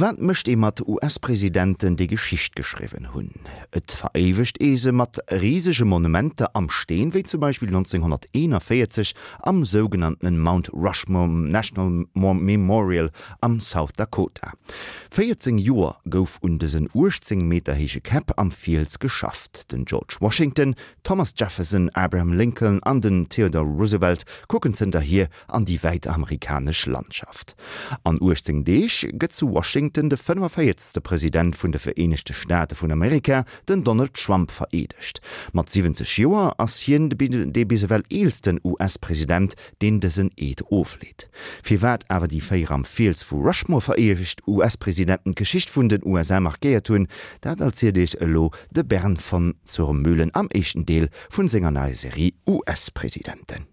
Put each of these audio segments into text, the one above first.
Wat mischt e mat US-Präsidenten de Geschicht geschrieben hunn? Et verewicht ese mat riesige Monumente am Steen wie zum Beispiel 1941 am sogenannten Mount Rushmore National Memorial am South Dakota. 14 Joer gouf undesen urzing meterhege Cap am Fields geschafft. Den George Washington, Thomas Jefferson, Abraham Lincoln an den Theodore Roosevelt gucken sind da hier an die weit amerikasch Landschaft. An urzing Deeg gëtt zu Washington Washington de 5ste Präsident vun de Vereinigte Staate vun Amerika den Donald Trump veredigt. mat 70 Joer ass hien de bisewel eelsten US-Präsident den dessen Eet ofleet. Fiwert awer die Féier am Fis vu Rushmore verewicht US-Präsidenten Geschicht vun den USA markéiert hunn, dat als CDch elo de Bern von zur Mühlen am echten Deel vun Sängerneiserie US-Präsidenten.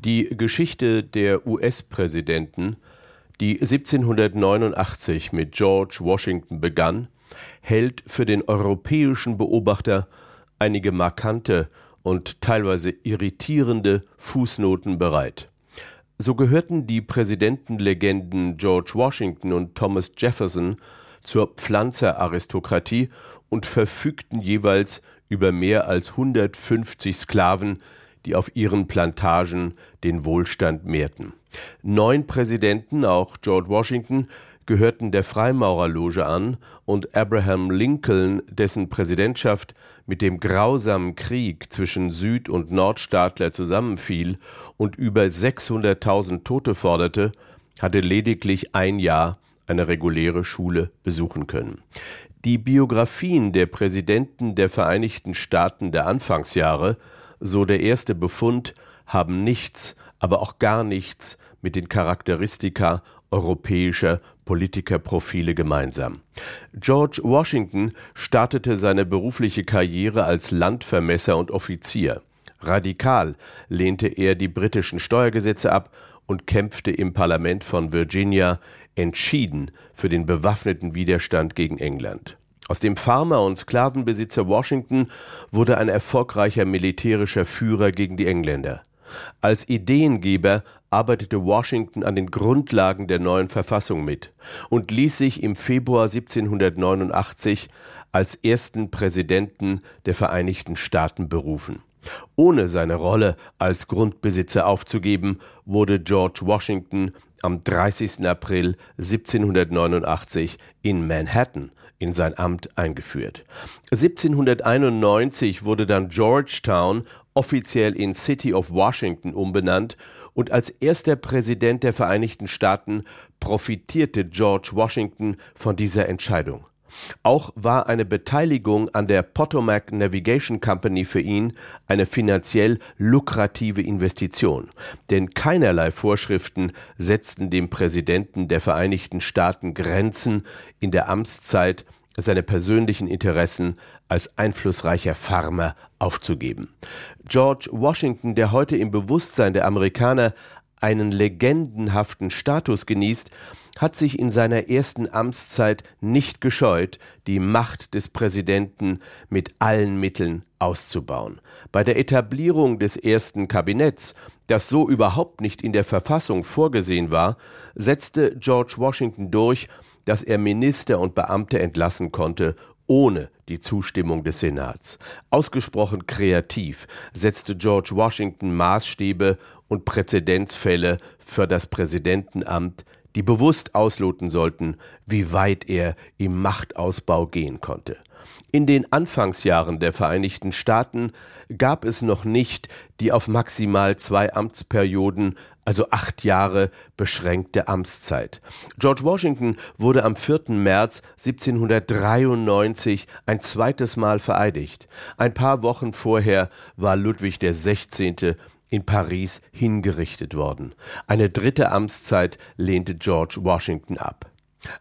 Die Geschichte der US-Präsidenten die 1789 mit George Washington begann, hält für den europäischen Beobachter einige markante und teilweise irritierende Fußnoten bereit. So gehörten die Präsidentenlegenden George Washington und Thomas Jefferson zur Pflanzeraristokratie und verfügten jeweils über mehr als 150 Sklaven, die auf ihren Plantagen den Wohlstand mehrten. Neun Präsidenten, auch George Washington, gehörten der Freimaurerloge an und Abraham Lincoln, dessen Präsidentschaft mit dem grausamen Krieg zwischen Süd- und Nordstaatler zusammenfiel und über 600.000 Tote forderte, hatte lediglich ein Jahr eine reguläre Schule besuchen können. Die Biografien der Präsidenten der Vereinigten Staaten der Anfangsjahre, so der erste Befund, haben nichts, aber auch gar nichts mit den Charakteristika europäischer Politikerprofile gemeinsam. George Washington startete seine berufliche Karriere als Landvermesser und Offizier. Radikal lehnte er die britischen Steuergesetze ab und kämpfte im Parlament von Virginia entschieden für den bewaffneten Widerstand gegen England. Aus dem Farmer und Sklavenbesitzer Washington wurde ein erfolgreicher militärischer Führer gegen die Engländer. Als Ideengeber arbeitete Washington an den Grundlagen der neuen Verfassung mit und ließ sich im Februar 1789 als ersten Präsidenten der Vereinigten Staaten berufen. Ohne seine Rolle als Grundbesitzer aufzugeben, wurde George Washington am 30. April 1789 in Manhattan in sein Amt eingeführt. 1791 wurde dann Georgetown offiziell in City of Washington umbenannt und als erster Präsident der Vereinigten Staaten profitierte George Washington von dieser Entscheidung. Auch war eine Beteiligung an der Potomac Navigation Company für ihn eine finanziell lukrative Investition, denn keinerlei Vorschriften setzten dem Präsidenten der Vereinigten Staaten Grenzen in der Amtszeit seine persönlichen Interessen als einflussreicher Farmer aufzugeben. George Washington, der heute im Bewusstsein der Amerikaner einen legendenhaften Status genießt, hat sich in seiner ersten Amtszeit nicht gescheut, die Macht des Präsidenten mit allen Mitteln auszubauen. Bei der Etablierung des ersten Kabinetts, das so überhaupt nicht in der Verfassung vorgesehen war, setzte George Washington durch, dass er Minister und Beamte entlassen konnte, ohne die Zustimmung des Senats. Ausgesprochen kreativ setzte George Washington Maßstäbe und Präzedenzfälle für das Präsidentenamt, die bewusst ausloten sollten, wie weit er im Machtausbau gehen konnte. In den Anfangsjahren der Vereinigten Staaten gab es noch nicht die auf maximal zwei Amtsperioden, also acht Jahre beschränkte Amtszeit. George Washington wurde am 4. März 1793 ein zweites Mal vereidigt. Ein paar Wochen vorher war Ludwig XVI in Paris hingerichtet worden. Eine dritte Amtszeit lehnte George Washington ab.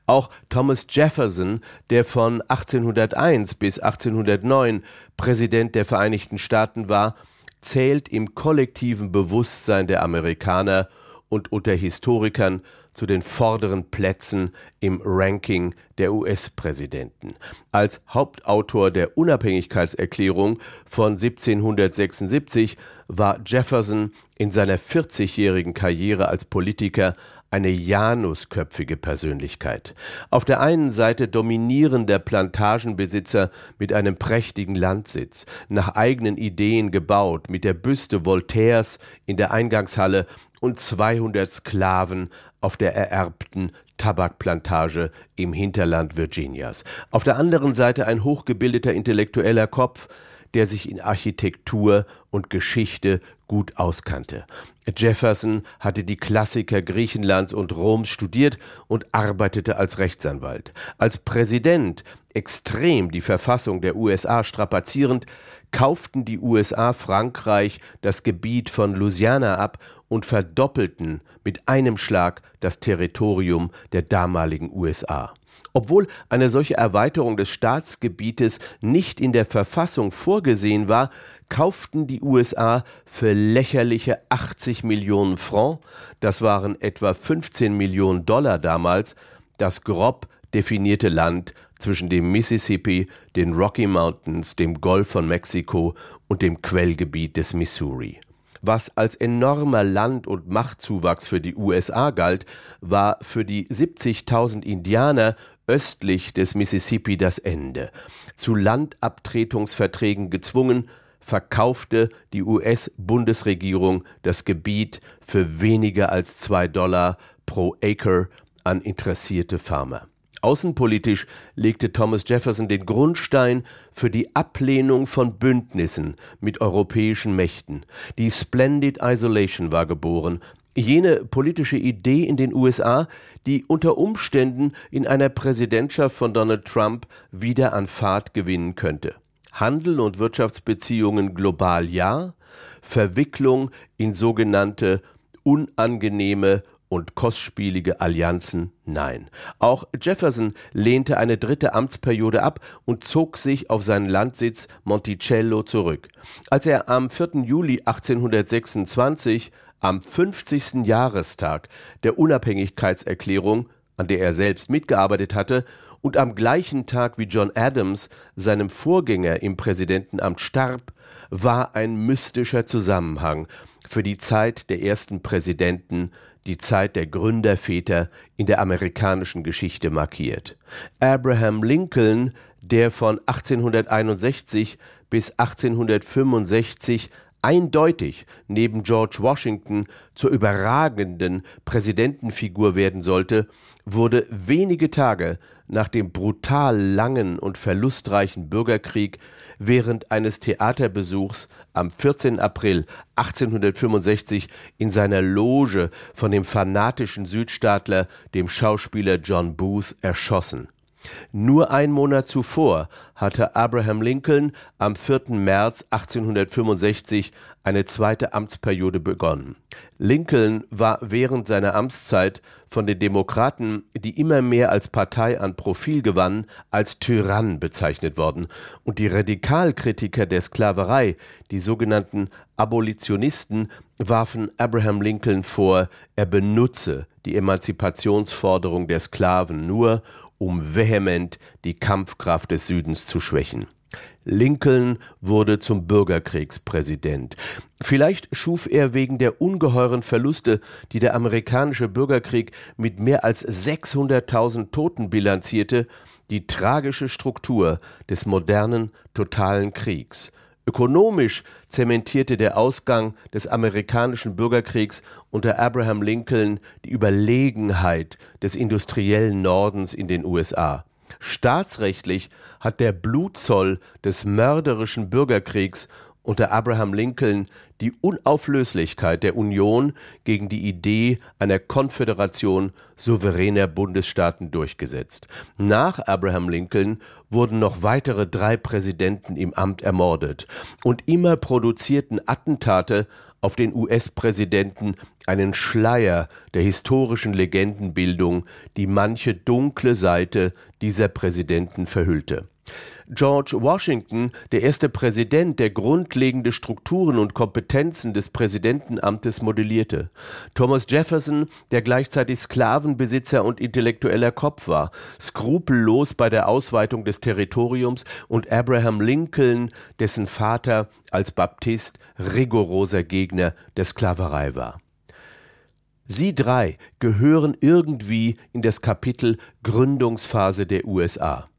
Auch Thomas Jefferson, der von 1801 bis 1809 Präsident der Vereinigten Staaten war, zählt im kollektiven Bewusstsein der Amerikaner und unter Historikern zu den vorderen Plätzen im Ranking der US-Präsidenten. Als Hauptautor der Unabhängigkeitserklärung von 1776 war Jefferson in seiner 40-jährigen Karriere als Politiker eine janusköpfige Persönlichkeit. Auf der einen Seite dominierender Plantagenbesitzer mit einem prächtigen Landsitz, nach eigenen Ideen gebaut, mit der Büste Voltaires in der Eingangshalle und 200 Sklaven auf der ererbten Tabakplantage im Hinterland Virginias. Auf der anderen Seite ein hochgebildeter intellektueller Kopf, der sich in Architektur und Geschichte gut auskannte. Jefferson hatte die Klassiker Griechenlands und Roms studiert und arbeitete als Rechtsanwalt. Als Präsident, extrem die Verfassung der USA strapazierend, kauften die USA Frankreich das Gebiet von Louisiana ab und verdoppelten mit einem Schlag das Territorium der damaligen USA. Obwohl eine solche Erweiterung des Staatsgebietes nicht in der Verfassung vorgesehen war, kauften die USA für lächerliche 80 Millionen Franc, das waren etwa 15 Millionen Dollar damals, das grob definierte Land zwischen dem Mississippi, den Rocky Mountains, dem Golf von Mexiko und dem Quellgebiet des Missouri. Was als enormer Land- und Machtzuwachs für die USA galt, war für die 70.000 Indianer östlich des Mississippi das Ende. Zu Landabtretungsverträgen gezwungen, verkaufte die US-Bundesregierung das Gebiet für weniger als zwei Dollar pro Acre an interessierte Farmer. Außenpolitisch legte Thomas Jefferson den Grundstein für die Ablehnung von Bündnissen mit europäischen Mächten. Die Splendid Isolation war geboren, jene politische Idee in den USA, die unter Umständen in einer Präsidentschaft von Donald Trump wieder an Fahrt gewinnen könnte. Handel und Wirtschaftsbeziehungen global ja, Verwicklung in sogenannte unangenehme und kostspielige Allianzen nein. Auch Jefferson lehnte eine dritte Amtsperiode ab und zog sich auf seinen Landsitz Monticello zurück. Als er am 4. Juli 1826 am 50. Jahrestag der Unabhängigkeitserklärung, an der er selbst mitgearbeitet hatte, und am gleichen Tag wie John Adams, seinem Vorgänger im Präsidentenamt starb, war ein mystischer Zusammenhang für die Zeit der ersten Präsidenten die Zeit der Gründerväter in der amerikanischen Geschichte markiert. Abraham Lincoln, der von 1861 bis 1865 eindeutig neben George Washington zur überragenden Präsidentenfigur werden sollte, wurde wenige Tage nach dem brutal langen und verlustreichen Bürgerkrieg während eines Theaterbesuchs am 14. April 1865 in seiner Loge von dem fanatischen Südstaatler, dem Schauspieler John Booth, erschossen. Nur ein Monat zuvor hatte Abraham Lincoln am 4. März 1865 eine zweite Amtsperiode begonnen. Lincoln war während seiner Amtszeit von den Demokraten, die immer mehr als Partei an Profil gewannen, als Tyrann bezeichnet worden, und die Radikalkritiker der Sklaverei, die sogenannten Abolitionisten, warfen Abraham Lincoln vor, er benutze die Emanzipationsforderung der Sklaven nur, um vehement die Kampfkraft des Südens zu schwächen. Lincoln wurde zum Bürgerkriegspräsident. Vielleicht schuf er wegen der ungeheuren Verluste, die der amerikanische Bürgerkrieg mit mehr als 600.000 Toten bilanzierte, die tragische Struktur des modernen totalen Kriegs. Ökonomisch zementierte der Ausgang des amerikanischen Bürgerkriegs unter Abraham Lincoln die Überlegenheit des industriellen Nordens in den USA. Staatsrechtlich hat der Blutzoll des mörderischen Bürgerkriegs unter Abraham Lincoln die Unauflöslichkeit der Union gegen die Idee einer Konföderation souveräner Bundesstaaten durchgesetzt. Nach Abraham Lincoln wurden noch weitere drei Präsidenten im Amt ermordet, und immer produzierten Attentate auf den US-Präsidenten einen Schleier der historischen Legendenbildung, die manche dunkle Seite dieser Präsidenten verhüllte. George Washington, der erste Präsident, der grundlegende Strukturen und Kompetenzen des Präsidentenamtes modellierte. Thomas Jefferson, der gleichzeitig Sklavenbesitzer und intellektueller Kopf war, skrupellos bei der Ausweitung des Territoriums und Abraham Lincoln, dessen Vater als Baptist rigoroser Gegner der Sklaverei war. Sie drei gehören irgendwie in das Kapitel Gründungsphase der USA.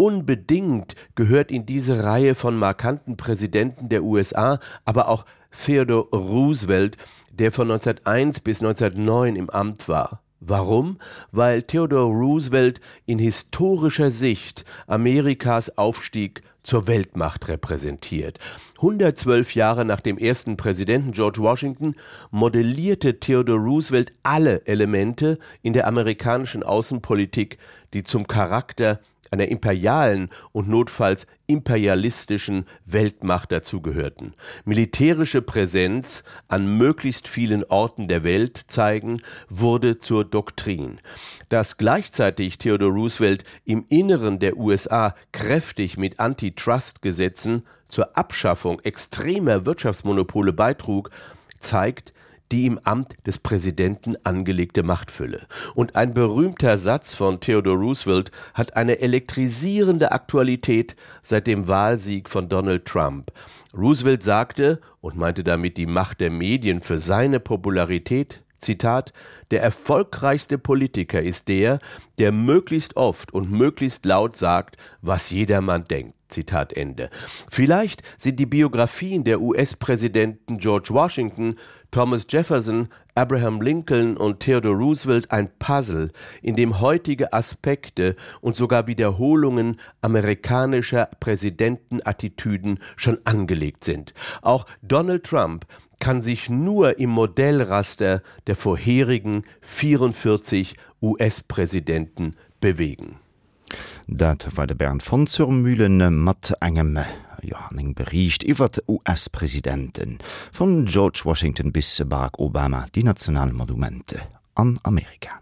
Unbedingt gehört in diese Reihe von markanten Präsidenten der USA aber auch Theodore Roosevelt, der von 1901 bis 1909 im Amt war. Warum? Weil Theodore Roosevelt in historischer Sicht Amerikas Aufstieg zur Weltmacht repräsentiert. 112 Jahre nach dem ersten Präsidenten George Washington modellierte Theodore Roosevelt alle Elemente in der amerikanischen Außenpolitik, die zum Charakter einer imperialen und notfalls imperialistischen Weltmacht dazugehörten. Militärische Präsenz an möglichst vielen Orten der Welt zeigen, wurde zur Doktrin. Dass gleichzeitig Theodore Roosevelt im Inneren der USA kräftig mit Antitrust-Gesetzen zur Abschaffung extremer Wirtschaftsmonopole beitrug, zeigt, die im Amt des Präsidenten angelegte Machtfülle. Und ein berühmter Satz von Theodore Roosevelt hat eine elektrisierende Aktualität seit dem Wahlsieg von Donald Trump. Roosevelt sagte und meinte damit die Macht der Medien für seine Popularität, Zitat, der erfolgreichste Politiker ist der, der möglichst oft und möglichst laut sagt, was jedermann denkt. Zitat Ende. Vielleicht sind die Biografien der US-Präsidenten George Washington, Thomas Jefferson, Abraham Lincoln und Theodore Roosevelt ein Puzzle, in dem heutige Aspekte und sogar Wiederholungen amerikanischer Präsidentenattitüden schon angelegt sind. Auch Donald Trump kann sich nur im Modellraster der vorherigen 44 US-Präsidenten bewegen. Dat war de Bern von zurmühlen mat engem ja eng Bericht iwwer US-Präsidenten von George Washington bis Barack Obama die nationalen Monumente an Amerika.